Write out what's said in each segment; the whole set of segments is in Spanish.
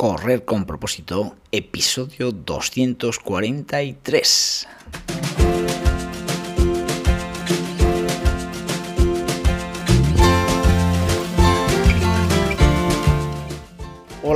Correr con propósito, episodio 243.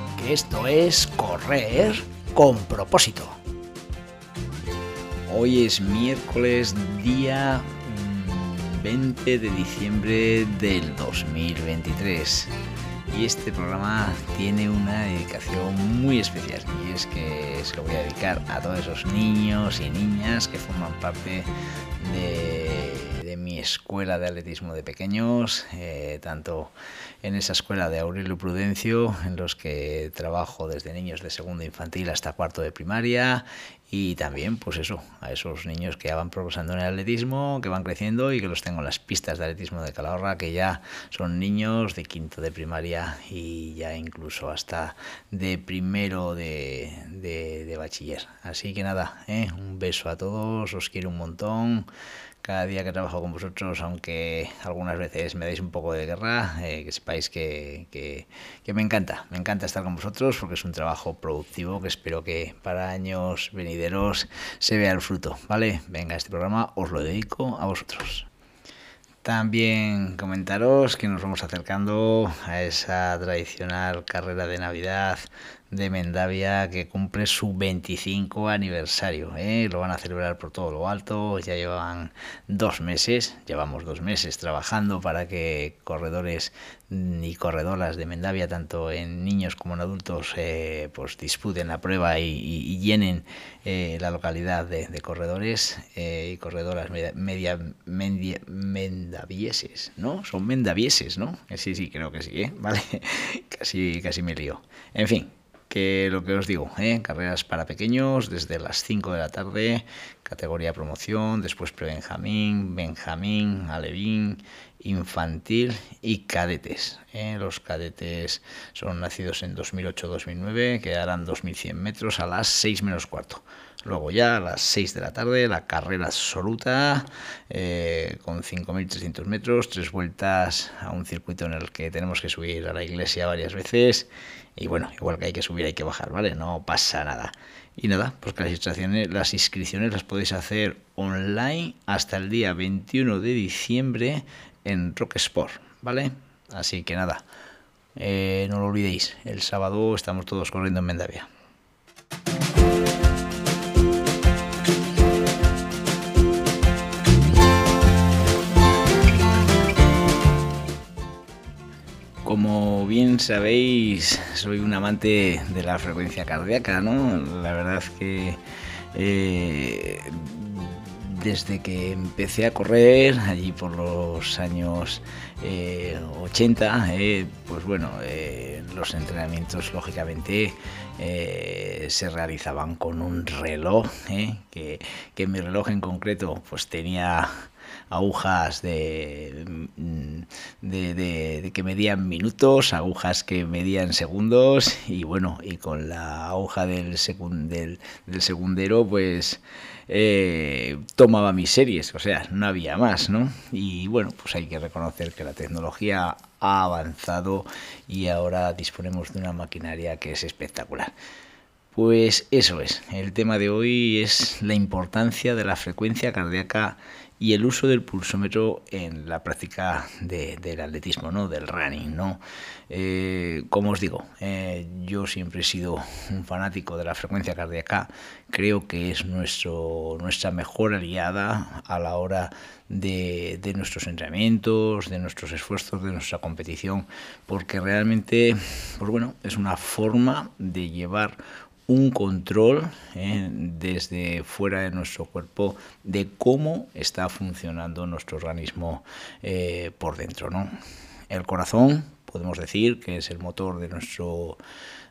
que esto es correr con propósito. Hoy es miércoles día 20 mm, de diciembre del 2023 y este programa tiene una dedicación muy especial y es que se lo voy a dedicar a todos esos niños y niñas que forman parte de de mi escuela de atletismo de pequeños, eh, tanto en esa escuela de Aurelio Prudencio, en los que trabajo desde niños de segundo infantil hasta cuarto de primaria, y también, pues eso, a esos niños que ya van progresando en el atletismo, que van creciendo y que los tengo en las pistas de atletismo de Calahorra, que ya son niños de quinto de primaria y ya incluso hasta de primero de, de, bachiller. Así que nada, ¿eh? un beso a todos, os quiero un montón cada día que trabajo con vosotros, aunque algunas veces me dais un poco de guerra, eh, que sepáis que, que, me encanta, me encanta estar con vosotros porque es un trabajo productivo que espero que para años venideros se vea el fruto, ¿vale? Venga, este programa os lo dedico a vosotros. También comentaros que nos vamos acercando a esa tradicional carrera de Navidad de Mendavia que cumple su 25 aniversario. ¿eh? Lo van a celebrar por todo lo alto. Ya llevan dos meses, llevamos dos meses trabajando para que corredores y corredoras de Mendavia, tanto en niños como en adultos, eh, pues disputen la prueba y, llenen eh, la localidad de, corredores y corredoras media, media, mendavieses, ¿no? Son mendavieses, ¿no? Sí, sí, creo que sí, Vale, casi, casi me lío. En fin, que lo que os digo, ¿eh? carreras para pequeños desde las 5 de la tarde, categoría promoción, después pre-benjamín, benjamín, alevín, infantil y cadetes. ¿eh? Los cadetes son nacidos en 2008-2009, que harán 2.100 metros a las 6 menos cuarto. Luego ya a las 6 de la tarde la carrera absoluta eh, con 5.300 metros, tres vueltas a un circuito en el que tenemos que subir a la iglesia varias veces y bueno, igual que hay que subir, hay que bajar, ¿vale? No pasa nada. Y nada, pues las inscripciones, las inscripciones podéis hacer online hasta el día 21 de diciembre en Rock Sport, ¿vale? Así que nada, eh, no lo olvidéis, el sábado estamos todos corriendo en Mendavia. Bien sabéis, soy un amante de la frecuencia cardíaca, ¿no? La verdad es que eh, desde que empecé a correr, allí por los años 80, eh, eh, pues bueno, los entrenamientos lógicamente se realizaban con un reloj, que, que mi reloj en concreto pues tenía agujas de, mm, de, que medían minutos, agujas que medían segundos y bueno, y con la aguja del, del, segundero pues eh, tomaba mis series, o sea, no había más, ¿no? Y bueno, pues hay que reconocer que la tecnología ha avanzado y ahora disponemos de una maquinaria que es espectacular. Pues eso es, el tema de hoy es la importancia de la frecuencia cardíaca y el uso del pulsómetro en la práctica del atletismo, ¿no? del running. ¿no? Eh, como os digo, eh, yo siempre he sido un fanático de la frecuencia cardíaca, creo que es nuestro, nuestra mejor aliada a la hora de, de nuestros entrenamientos, de nuestros esfuerzos, de nuestra competición, porque realmente pues bueno, es una forma de llevar un control eh, desde fuera de nuestro cuerpo de cómo está funcionando nuestro organismo eh, por dentro. ¿no? El corazón, podemos decir que es el motor de nuestro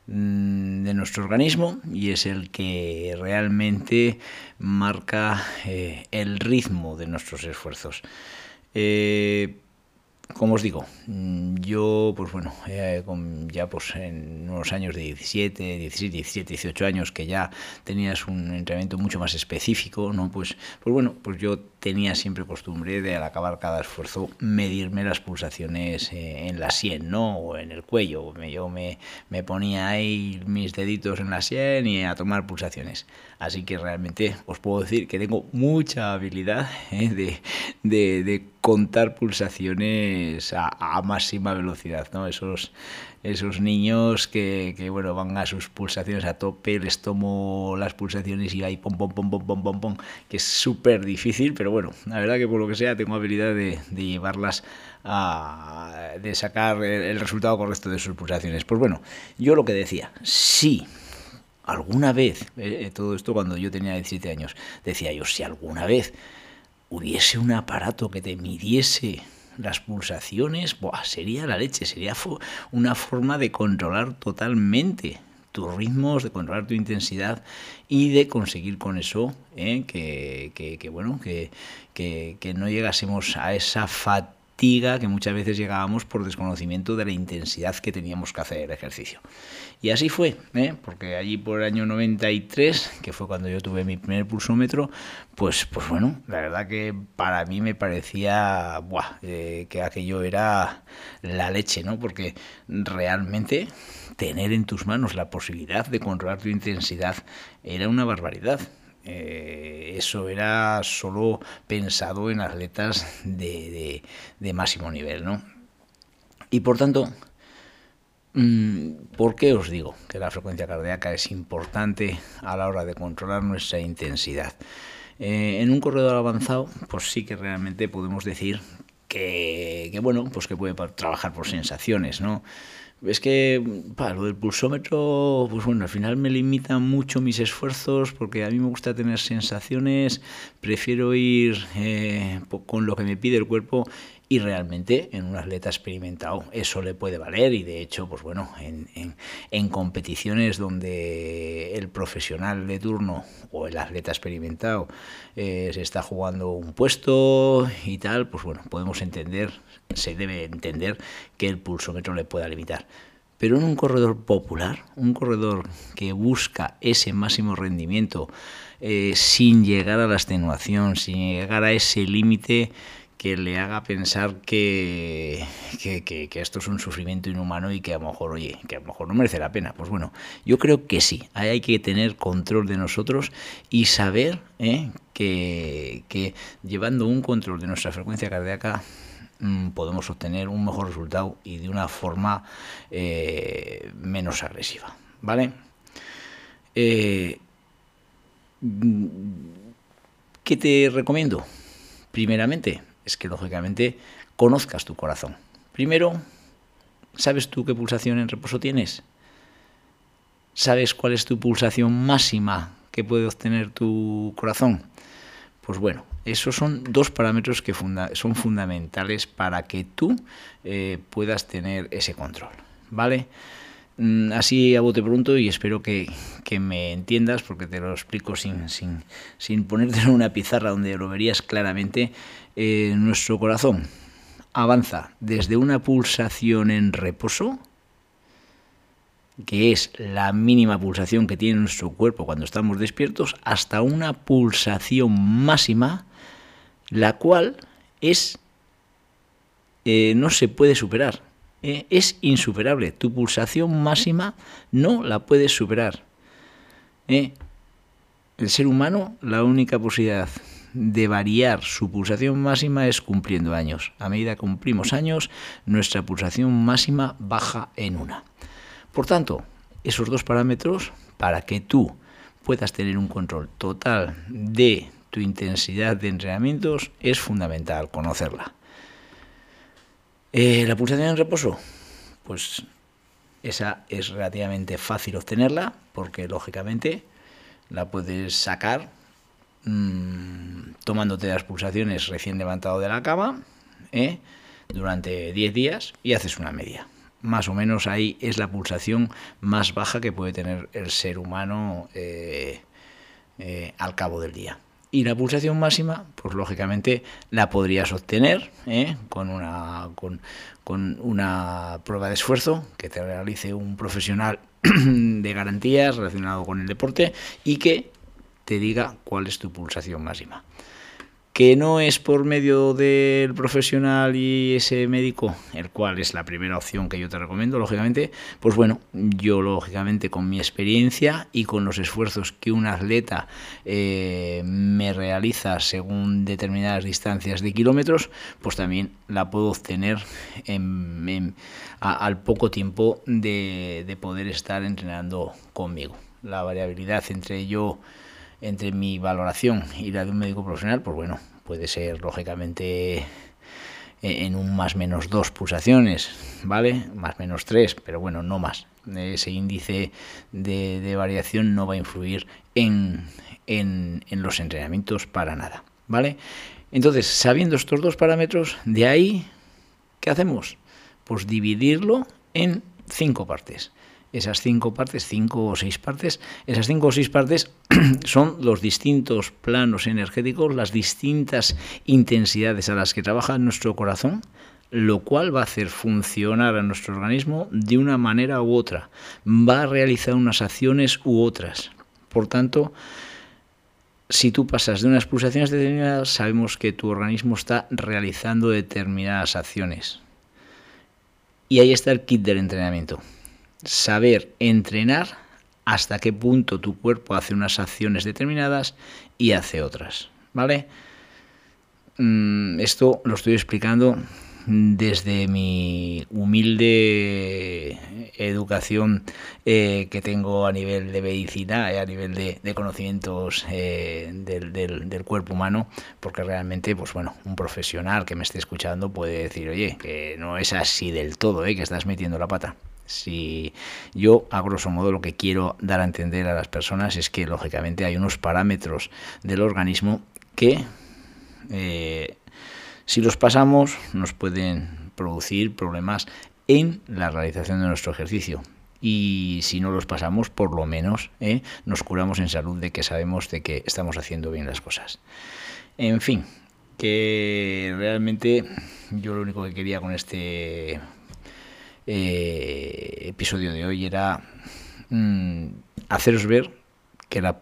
mm, de nuestro organismo y es el que realmente marca eh, el ritmo de nuestros esfuerzos. Eh, como os digo, mm, yo, pues bueno, eh, ya pues en unos años de 17, 16, 17, 18 años que ya tenías un entrenamiento mucho más específico, ¿no? Pues, pues bueno, pues yo tenía siempre costumbre de al acabar cada esfuerzo medirme las pulsaciones eh, en la sien, ¿no? O en el cuello. Yo me, me ponía ahí mis deditos en la sien y a tomar pulsaciones. Así que realmente os puedo decir que tengo mucha habilidad ¿eh? de, de, de, contar pulsaciones a, máxima velocidad, ¿no? Esos, esos niños que, que, bueno, van a sus pulsaciones a tope, les tomo las pulsaciones y ahí pom, pom, pom, pom, pom, pom, pom, que es súper difícil, pero bueno, la verdad que por lo que sea tengo habilidad de, de llevarlas a, de sacar el, resultado correcto de sus pulsaciones. Pues bueno, yo lo que decía, sí, alguna vez, eh, todo esto cuando yo tenía 17 años, decía yo, si alguna vez hubiese un aparato que te midiese las pulsaciones, buah, sería la leche, sería una forma de controlar totalmente tus ritmos, de controlar tu intensidad y de conseguir con eso eh, que, bueno, que, que no llegásemos a esa fatiga que muchas veces llegábamos por desconocimiento de la intensidad que teníamos que hacer el ejercicio. Y así fue, ¿eh? porque allí por el año 93, que fue cuando yo tuve mi primer pulsómetro, pues, pues bueno, la verdad que para mí me parecía eh, que aquello era la leche, ¿no? Porque realmente tener en tus manos la posibilidad de controlar tu intensidad era una barbaridad. Eh, eso era solo pensado en atletas de, de, máximo nivel, ¿no? Y por tanto, Mm, ¿Por qué os digo que la frecuencia cardíaca es importante a la hora de controlar nuestra intensidad? Eh, en un corredor avanzado, pues sí que realmente podemos decir que, que, bueno, pues que puede trabajar por sensaciones, ¿no? Es que para lo del pulsómetro, pues bueno, al final me limita mucho mis esfuerzos porque a mí me gusta tener sensaciones, prefiero ir eh, con lo que me pide el cuerpo y realmente en un atleta experimentado eso le puede valer. Y de hecho pues bueno en, en, competiciones donde el profesional de turno o el atleta experimentado eh, se está jugando un puesto y tal pues bueno podemos entender se debe entender que el pulsómetro le pueda limitar. Pero en un corredor popular un corredor que busca ese máximo rendimiento eh, sin llegar a la extenuación sin llegar a ese límite que le haga pensar que, que, esto es un sufrimiento inhumano y que a lo mejor, oye, que a lo mejor no merece la pena. Pues bueno, yo creo que sí, hay que tener control de nosotros y saber ¿eh? que, llevando un control de nuestra frecuencia cardíaca mmm, podemos obtener un mejor resultado y de una forma eh, menos agresiva. ¿Vale? Eh, ¿Qué te recomiendo? Primeramente, es que lógicamente conozcas tu corazón. Primero, ¿sabes tú qué pulsación en reposo tienes? ¿Sabes cuál es tu pulsación máxima que puede obtener tu corazón? Pues bueno, esos son dos parámetros que funda son fundamentales para que tú eh, puedas tener ese control, ¿vale? Mm, así a bote pronto y espero que, me entiendas porque te lo explico sin, sin, sin ponerte en una pizarra donde lo verías claramente eh, nuestro corazón avanza desde una pulsación en reposo, que es la mínima pulsación que tiene nuestro cuerpo cuando estamos despiertos, hasta una pulsación máxima, la cual es eh, no se puede superar. Eh, es insuperable. Tu pulsación máxima no la puedes superar. Eh, el ser humano, la única posibilidad de variar su pulsación máxima es cumpliendo años. A medida que cumplimos años, nuestra pulsación máxima baja en una. Por tanto, esos dos parámetros, para que tú puedas tener un control total de tu intensidad de entrenamientos, es fundamental conocerla. Eh, la pulsación en reposo, pues esa es relativamente fácil obtenerla porque lógicamente la puedes sacar mmm, tomándote las pulsaciones recién levantado de la cama ¿eh? durante 10 días y haces una media. más o menos ahí es la pulsación más baja que puede tener el ser humano eh, al cabo del día. Y la pulsación máxima, pues lógicamente la podrías obtener ¿eh? con, una, con, una prueba de esfuerzo que te realice un profesional de garantías relacionado con el deporte y que te diga cuál es tu pulsación máxima que no es por medio del profesional y ese médico, el cual es la primera opción que yo te recomiendo, lógicamente, pues bueno, yo lógicamente con mi experiencia y con los esfuerzos que un atleta eh, me realiza según determinadas distancias de kilómetros, pues también la puedo obtener al poco tiempo de, de poder estar entrenando conmigo. La variabilidad entre yo entre mi valoración y la de un médico profesional, pues bueno, puede ser lógicamente eh, en un más menos dos pulsaciones, ¿vale? Más menos tres, pero bueno, no más. Ese índice de, variación no va a influir en, en, en, los entrenamientos para nada, ¿vale? Entonces, sabiendo estos dos parámetros, de ahí, ¿qué hacemos? Pues dividirlo en cinco partes esas cinco partes, cinco o seis partes, esas cinco o seis partes son los distintos planos energéticos, las distintas intensidades a las que trabaja nuestro corazón, lo cual va a hacer funcionar a nuestro organismo de una manera u otra, va a realizar unas acciones u otras. Por tanto, si tú pasas de unas pulsaciones determinadas, sabemos que tu organismo está realizando determinadas acciones. Y ahí está el kit del entrenamiento saber entrenar hasta qué punto tu cuerpo hace unas acciones determinadas y hace otras, ¿vale? Mm, esto lo estoy explicando desde mi humilde educación eh, que tengo a nivel de medicina, y a nivel de, conocimientos eh, del, del, cuerpo humano, porque realmente, pues bueno, un profesional que me esté escuchando puede decir, oye, que no es así del todo, ¿eh? que estás metiendo la pata. Si yo, a grosso modo, lo que quiero dar a entender a las personas es que, lógicamente, hay unos parámetros del organismo que, eh, si los pasamos, nos pueden producir problemas en la realización de nuestro ejercicio. Y si no los pasamos, por lo menos eh, nos curamos en salud de que sabemos de que estamos haciendo bien las cosas. En fin, que realmente yo lo único que quería con este eh, episodio de hoy era mm, haceros ver que la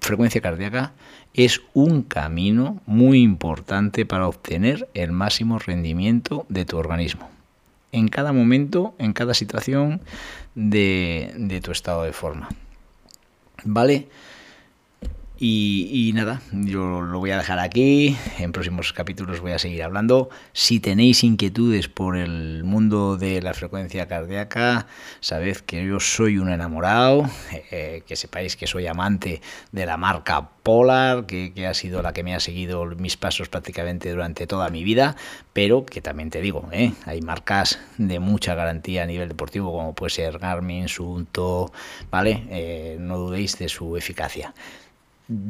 frecuencia cardíaca es un camino muy importante para obtener el máximo rendimiento de tu organismo. En cada momento, en cada situación de, de tu estado de forma. ¿Vale? Y, nada, yo lo voy a dejar aquí. En próximos capítulos voy a seguir hablando. Si tenéis inquietudes por el mundo de la frecuencia cardíaca, sabed que yo soy un enamorado, eh, que sepáis que soy amante de la marca Polar, que, ha sido la que me ha seguido mis pasos prácticamente durante toda mi vida, pero que también te digo, eh, hay marcas de mucha garantía a nivel deportivo, como puede ser Garmin, Sunto, ¿vale? Eh, no dudéis de su eficacia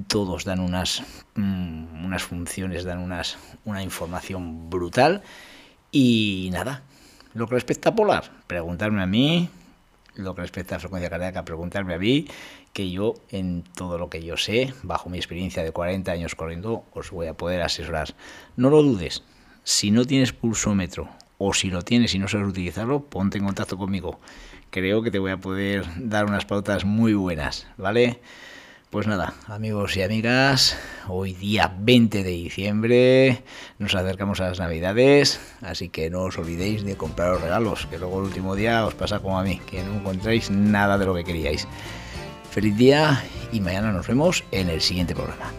todos dan unas, mm, unas funciones, dan unas, una información brutal. Y nada, lo que respecta a Polar, preguntarme a mí, lo que respecta a frecuencia cardíaca, preguntarme a mí, que yo en todo lo que yo sé, bajo mi experiencia de 40 años corriendo, os voy a poder asesorar. No lo dudes, si no tienes pulsómetro o si lo tienes y no sabes utilizarlo, ponte en contacto conmigo. Creo que te voy a poder dar unas pautas muy buenas, ¿vale? Pues nada, amigos y amigas, hoy día 20 de diciembre nos acercamos a las navidades, así que no os olvidéis de comprar los regalos, que luego el último día os pasa como a mí, que no encontréis nada de lo que queríais. Feliz día y mañana nos vemos en el siguiente programa.